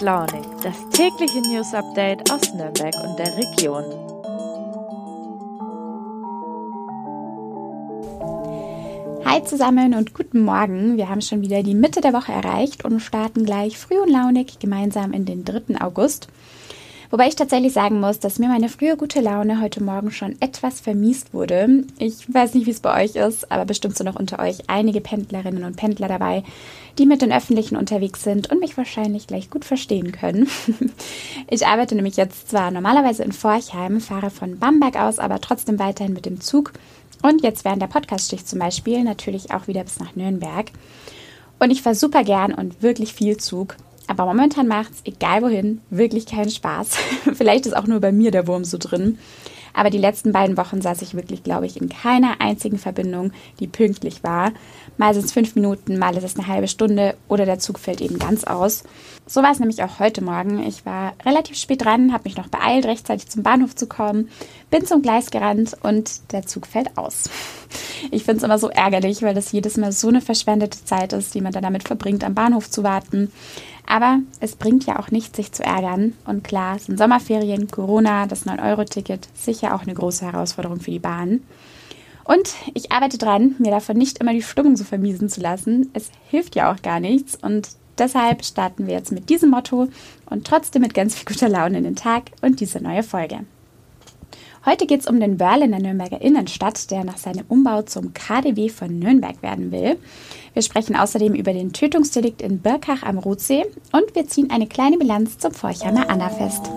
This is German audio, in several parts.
Launig, das tägliche News Update aus Nürnberg und der Region. Hi zusammen und guten Morgen. Wir haben schon wieder die Mitte der Woche erreicht und starten gleich früh und launig gemeinsam in den 3. August. Wobei ich tatsächlich sagen muss, dass mir meine frühe gute Laune heute Morgen schon etwas vermiest wurde. Ich weiß nicht, wie es bei euch ist, aber bestimmt sind noch unter euch einige Pendlerinnen und Pendler dabei, die mit den Öffentlichen unterwegs sind und mich wahrscheinlich gleich gut verstehen können. Ich arbeite nämlich jetzt zwar normalerweise in Forchheim, fahre von Bamberg aus, aber trotzdem weiterhin mit dem Zug und jetzt während der Podcast-Stich zum Beispiel natürlich auch wieder bis nach Nürnberg. Und ich fahre super gern und wirklich viel Zug. Aber momentan macht es, egal wohin, wirklich keinen Spaß. Vielleicht ist auch nur bei mir der Wurm so drin. Aber die letzten beiden Wochen saß ich wirklich, glaube ich, in keiner einzigen Verbindung, die pünktlich war. Mal sind es fünf Minuten, mal ist es eine halbe Stunde oder der Zug fällt eben ganz aus. So war es nämlich auch heute Morgen. Ich war relativ spät dran, habe mich noch beeilt, rechtzeitig zum Bahnhof zu kommen, bin zum Gleis gerannt und der Zug fällt aus. Ich finde es immer so ärgerlich, weil das jedes Mal so eine verschwendete Zeit ist, die man dann damit verbringt, am Bahnhof zu warten. Aber es bringt ja auch nichts, sich zu ärgern. Und klar, sind Sommerferien, Corona, das 9-Euro-Ticket sicher auch eine große Herausforderung für die Bahn. Und ich arbeite dran, mir davon nicht immer die Stimmung so vermiesen zu lassen. Es hilft ja auch gar nichts. Und deshalb starten wir jetzt mit diesem Motto und trotzdem mit ganz viel guter Laune in den Tag und diese neue Folge. Heute geht es um den Börl in der Nürnberger Innenstadt, der nach seinem Umbau zum KDW von Nürnberg werden will. Wir sprechen außerdem über den Tötungsdelikt in Birkach am Rotsee und wir ziehen eine kleine Bilanz zum Forchheimer Annafest.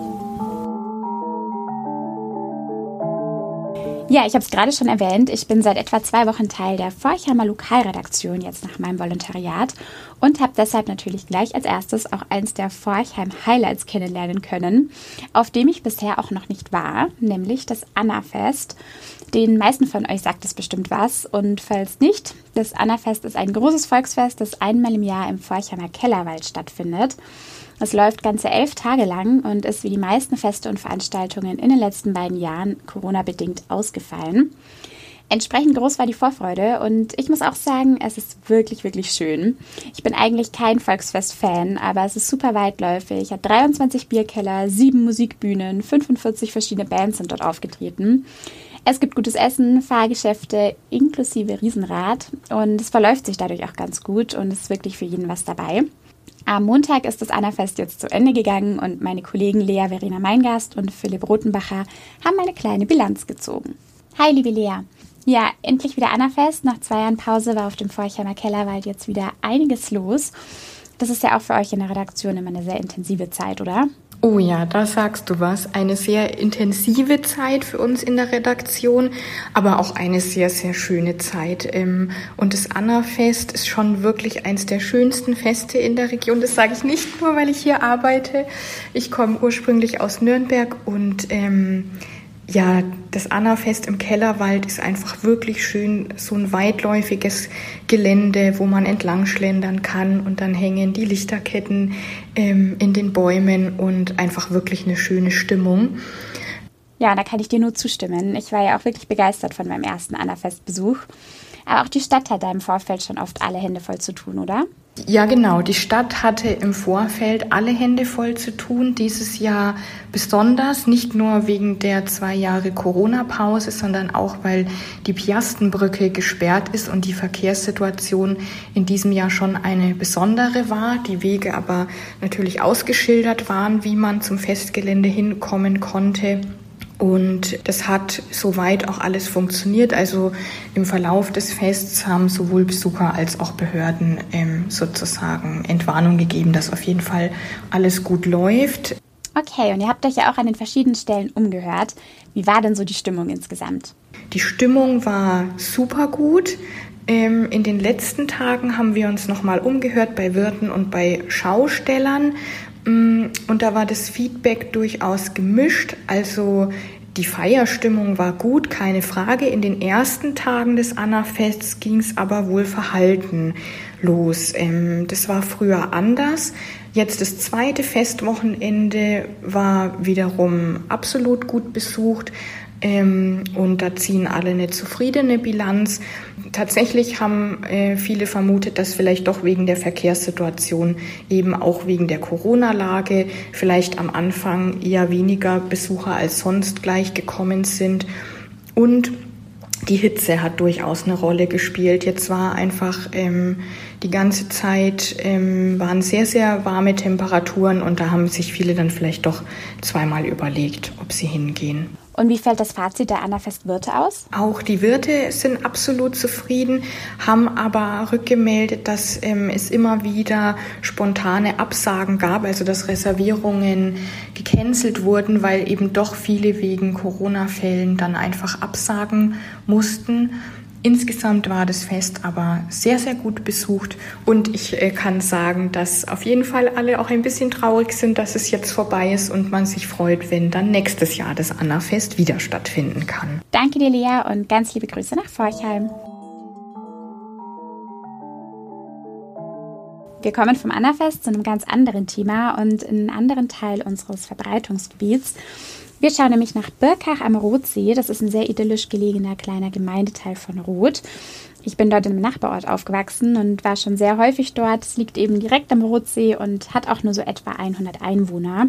Ja, ich habe es gerade schon erwähnt. Ich bin seit etwa zwei Wochen Teil der Forchheimer Lokalredaktion jetzt nach meinem Volontariat und habe deshalb natürlich gleich als erstes auch eins der Forchheim Highlights kennenlernen können, auf dem ich bisher auch noch nicht war, nämlich das Annafest. Den meisten von euch sagt es bestimmt was und falls nicht, das Annafest ist ein großes Volksfest, das einmal im Jahr im Forchheimer Kellerwald stattfindet. Es läuft ganze elf Tage lang und ist wie die meisten Feste und Veranstaltungen in den letzten beiden Jahren Corona-bedingt ausgefallen. Entsprechend groß war die Vorfreude und ich muss auch sagen, es ist wirklich, wirklich schön. Ich bin eigentlich kein Volksfest-Fan, aber es ist super weitläufig, hat 23 Bierkeller, sieben Musikbühnen, 45 verschiedene Bands sind dort aufgetreten. Es gibt gutes Essen, Fahrgeschäfte inklusive Riesenrad und es verläuft sich dadurch auch ganz gut und es ist wirklich für jeden was dabei. Am Montag ist das Annafest jetzt zu Ende gegangen und meine Kollegen Lea Verena Meingast und Philipp Rotenbacher haben eine kleine Bilanz gezogen. Hi, liebe Lea. Ja, endlich wieder Annafest. Nach zwei Jahren Pause war auf dem Forchheimer Kellerwald jetzt wieder einiges los. Das ist ja auch für euch in der Redaktion immer eine sehr intensive Zeit, oder? Oh ja, da sagst du was. Eine sehr intensive Zeit für uns in der Redaktion, aber auch eine sehr, sehr schöne Zeit. Ähm, und das Anna-Fest ist schon wirklich eins der schönsten Feste in der Region. Das sage ich nicht nur, weil ich hier arbeite. Ich komme ursprünglich aus Nürnberg und ähm, ja, das Annafest im Kellerwald ist einfach wirklich schön, so ein weitläufiges Gelände, wo man entlang schlendern kann und dann hängen die Lichterketten ähm, in den Bäumen und einfach wirklich eine schöne Stimmung. Ja, da kann ich dir nur zustimmen. Ich war ja auch wirklich begeistert von meinem ersten Annafest-Besuch. Aber auch die Stadt hat da im Vorfeld schon oft alle Hände voll zu tun, oder? Ja, genau. Die Stadt hatte im Vorfeld alle Hände voll zu tun. Dieses Jahr besonders, nicht nur wegen der zwei Jahre Corona-Pause, sondern auch, weil die Piastenbrücke gesperrt ist und die Verkehrssituation in diesem Jahr schon eine besondere war. Die Wege aber natürlich ausgeschildert waren, wie man zum Festgelände hinkommen konnte. Und das hat soweit auch alles funktioniert. Also im Verlauf des Fests haben sowohl Besucher als auch Behörden ähm, sozusagen Entwarnung gegeben, dass auf jeden Fall alles gut läuft. Okay, und ihr habt euch ja auch an den verschiedenen Stellen umgehört. Wie war denn so die Stimmung insgesamt? Die Stimmung war super gut. Ähm, in den letzten Tagen haben wir uns nochmal umgehört bei Wirten und bei Schaustellern und da war das Feedback durchaus gemischt. Also die Feierstimmung war gut, keine Frage. In den ersten Tagen des Anna-Fests ging es aber wohl verhalten los. Ähm, das war früher anders. Jetzt das zweite Festwochenende war wiederum absolut gut besucht. Ähm, und da ziehen alle eine zufriedene Bilanz. Tatsächlich haben äh, viele vermutet, dass vielleicht doch wegen der Verkehrssituation, eben auch wegen der Corona-Lage, vielleicht am Anfang eher weniger Besucher als sonst gleich gekommen sind. Und die Hitze hat durchaus eine Rolle gespielt. Jetzt war einfach ähm, die ganze Zeit ähm, waren sehr, sehr warme Temperaturen und da haben sich viele dann vielleicht doch zweimal überlegt, ob sie hingehen. Und wie fällt das Fazit der Annafest-Wirte aus? Auch die Wirte sind absolut zufrieden, haben aber rückgemeldet, dass ähm, es immer wieder spontane Absagen gab, also dass Reservierungen gecancelt wurden, weil eben doch viele wegen Corona-Fällen dann einfach absagen mussten. Insgesamt war das Fest aber sehr, sehr gut besucht und ich äh, kann sagen, dass auf jeden Fall alle auch ein bisschen traurig sind, dass es jetzt vorbei ist und man sich freut, wenn dann nächstes Jahr das Anna-Fest wieder stattfinden kann. Danke dir, Lea, und ganz liebe Grüße nach Forchheim. Wir kommen vom Annafest zu einem ganz anderen Thema und in einen anderen Teil unseres Verbreitungsgebiets. Wir schauen nämlich nach Birkach am Rotsee. Das ist ein sehr idyllisch gelegener kleiner Gemeindeteil von Roth. Ich bin dort einem Nachbarort aufgewachsen und war schon sehr häufig dort. Es liegt eben direkt am Rotsee und hat auch nur so etwa 100 Einwohner.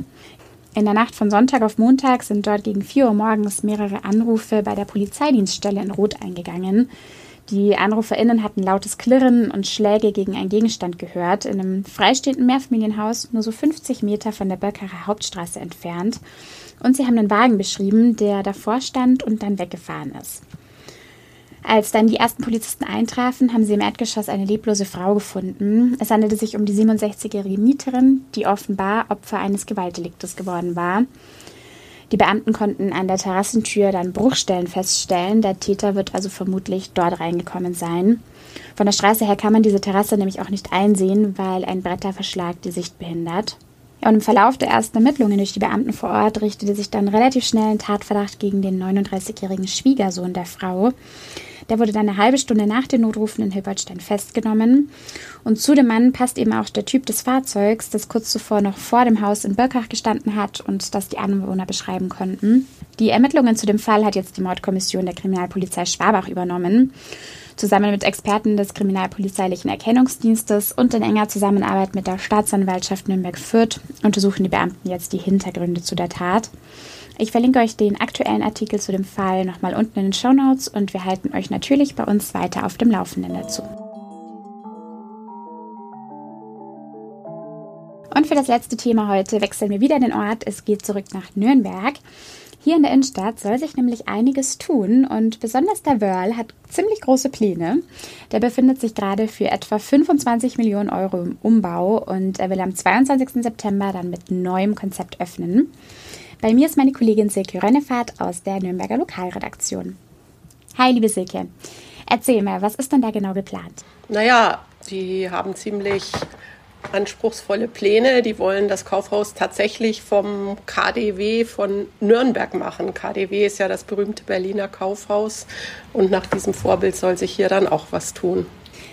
In der Nacht von Sonntag auf Montag sind dort gegen 4 Uhr morgens mehrere Anrufe bei der Polizeidienststelle in Roth eingegangen. Die AnruferInnen hatten lautes Klirren und Schläge gegen einen Gegenstand gehört, in einem freistehenden Mehrfamilienhaus nur so 50 Meter von der Birkacher Hauptstraße entfernt. Und sie haben einen Wagen beschrieben, der davor stand und dann weggefahren ist. Als dann die ersten Polizisten eintrafen, haben sie im Erdgeschoss eine leblose Frau gefunden. Es handelte sich um die 67-jährige Mieterin, die offenbar Opfer eines Gewaltdeliktes geworden war. Die Beamten konnten an der Terrassentür dann Bruchstellen feststellen. Der Täter wird also vermutlich dort reingekommen sein. Von der Straße her kann man diese Terrasse nämlich auch nicht einsehen, weil ein Bretterverschlag die Sicht behindert. Und im Verlauf der ersten Ermittlungen durch die Beamten vor Ort richtete sich dann relativ schnell ein Tatverdacht gegen den 39-jährigen Schwiegersohn der Frau. Der wurde dann eine halbe Stunde nach den Notrufen in Hilbertstein festgenommen. Und zu dem Mann passt eben auch der Typ des Fahrzeugs, das kurz zuvor noch vor dem Haus in Birkach gestanden hat und das die Anwohner beschreiben konnten. Die Ermittlungen zu dem Fall hat jetzt die Mordkommission der Kriminalpolizei Schwabach übernommen. Zusammen mit Experten des Kriminalpolizeilichen Erkennungsdienstes und in enger Zusammenarbeit mit der Staatsanwaltschaft Nürnberg-Fürth untersuchen die Beamten jetzt die Hintergründe zu der Tat. Ich verlinke euch den aktuellen Artikel zu dem Fall nochmal unten in den Show Notes und wir halten euch natürlich bei uns weiter auf dem Laufenden dazu. Und für das letzte Thema heute wechseln wir wieder den Ort. Es geht zurück nach Nürnberg. Hier in der Innenstadt soll sich nämlich einiges tun und besonders der Wörl hat ziemlich große Pläne. Der befindet sich gerade für etwa 25 Millionen Euro im Umbau und er will am 22. September dann mit neuem Konzept öffnen. Bei mir ist meine Kollegin Silke Rönnefahrt aus der Nürnberger Lokalredaktion. Hi, liebe Silke. Erzähl mal, was ist denn da genau geplant? Naja, die haben ziemlich anspruchsvolle Pläne. Die wollen das Kaufhaus tatsächlich vom KDW von Nürnberg machen. KDW ist ja das berühmte Berliner Kaufhaus und nach diesem Vorbild soll sich hier dann auch was tun.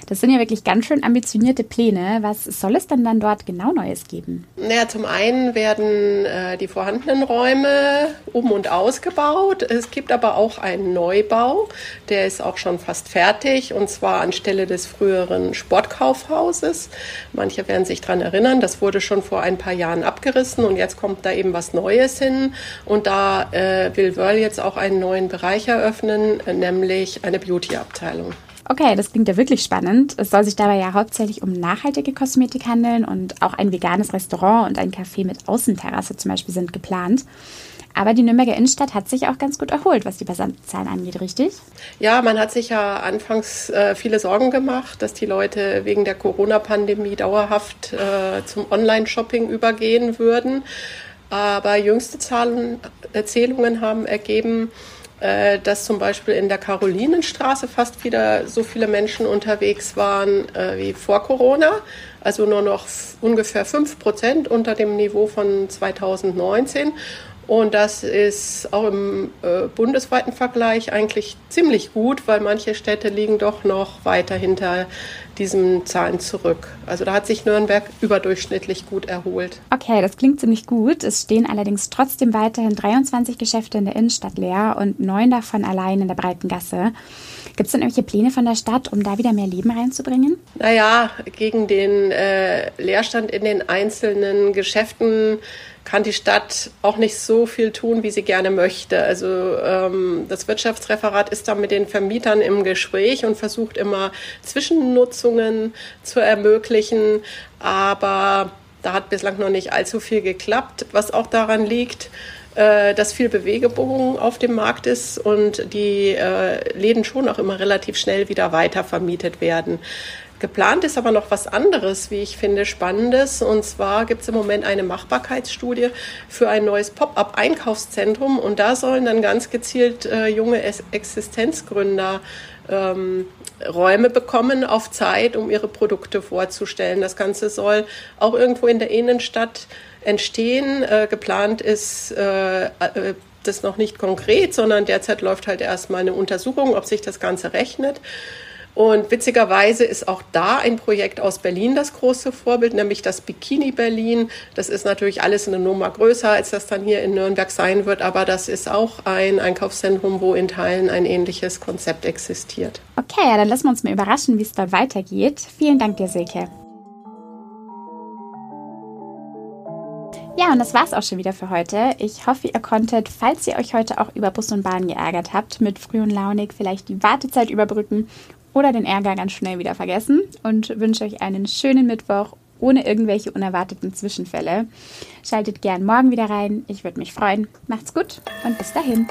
Das sind ja wirklich ganz schön ambitionierte Pläne. Was soll es denn dann dort genau Neues geben? Naja, zum einen werden äh, die vorhandenen Räume um und ausgebaut. Es gibt aber auch einen Neubau, der ist auch schon fast fertig und zwar anstelle des früheren Sportkaufhauses. Manche werden sich daran erinnern, das wurde schon vor ein paar Jahren abgerissen und jetzt kommt da eben was Neues hin und da äh, will Wörl jetzt auch einen neuen Bereich eröffnen, nämlich eine Beauty-Abteilung. Okay, das klingt ja wirklich spannend. Es soll sich dabei ja hauptsächlich um nachhaltige Kosmetik handeln und auch ein veganes Restaurant und ein Café mit Außenterrasse zum Beispiel sind geplant. Aber die Nürnberger Innenstadt hat sich auch ganz gut erholt, was die Passantzahlen angeht, richtig? Ja, man hat sich ja anfangs äh, viele Sorgen gemacht, dass die Leute wegen der Corona-Pandemie dauerhaft äh, zum Online-Shopping übergehen würden. Aber jüngste Zahlen, Erzählungen haben ergeben, äh, dass zum Beispiel in der Karolinenstraße fast wieder so viele Menschen unterwegs waren äh, wie vor Corona. Also nur noch ungefähr 5 Prozent unter dem Niveau von 2019. Und das ist auch im äh, bundesweiten Vergleich eigentlich ziemlich gut, weil manche Städte liegen doch noch weiter hinter diesen Zahlen zurück. Also da hat sich Nürnberg überdurchschnittlich gut erholt. Okay, das klingt ziemlich gut. Es stehen allerdings trotzdem weiterhin 23 Geschäfte in der Innenstadt leer und neun davon allein in der Breiten Gasse. Gibt es denn irgendwelche Pläne von der Stadt, um da wieder mehr Leben reinzubringen? Naja, gegen den äh, Leerstand in den einzelnen Geschäften kann die Stadt auch nicht so viel tun, wie sie gerne möchte. Also ähm, das Wirtschaftsreferat ist da mit den Vermietern im Gespräch und versucht immer Zwischennutzungen zu ermöglichen, aber da hat bislang noch nicht allzu viel geklappt, was auch daran liegt, äh, dass viel Bewegung auf dem Markt ist und die äh, Läden schon auch immer relativ schnell wieder weiter vermietet werden. Geplant ist aber noch was anderes, wie ich finde, spannendes. Und zwar gibt es im Moment eine Machbarkeitsstudie für ein neues Pop-up-Einkaufszentrum. Und da sollen dann ganz gezielt äh, junge Existenzgründer ähm, Räume bekommen auf Zeit, um ihre Produkte vorzustellen. Das Ganze soll auch irgendwo in der Innenstadt entstehen. Äh, geplant ist äh, äh das noch nicht konkret, sondern derzeit läuft halt erstmal eine Untersuchung, ob sich das Ganze rechnet. Und witzigerweise ist auch da ein Projekt aus Berlin das große Vorbild, nämlich das Bikini Berlin. Das ist natürlich alles eine Nummer größer, als das dann hier in Nürnberg sein wird, aber das ist auch ein Einkaufszentrum, wo in Teilen ein ähnliches Konzept existiert. Okay, dann lassen wir uns mal überraschen, wie es da weitergeht. Vielen Dank dir, Silke. Ja, und das war's auch schon wieder für heute. Ich hoffe, ihr konntet, falls ihr euch heute auch über Bus und Bahn geärgert habt, mit früh und launig vielleicht die Wartezeit überbrücken oder den Ärger ganz schnell wieder vergessen und wünsche euch einen schönen Mittwoch ohne irgendwelche unerwarteten Zwischenfälle. Schaltet gern morgen wieder rein. Ich würde mich freuen. Macht's gut und bis dahin.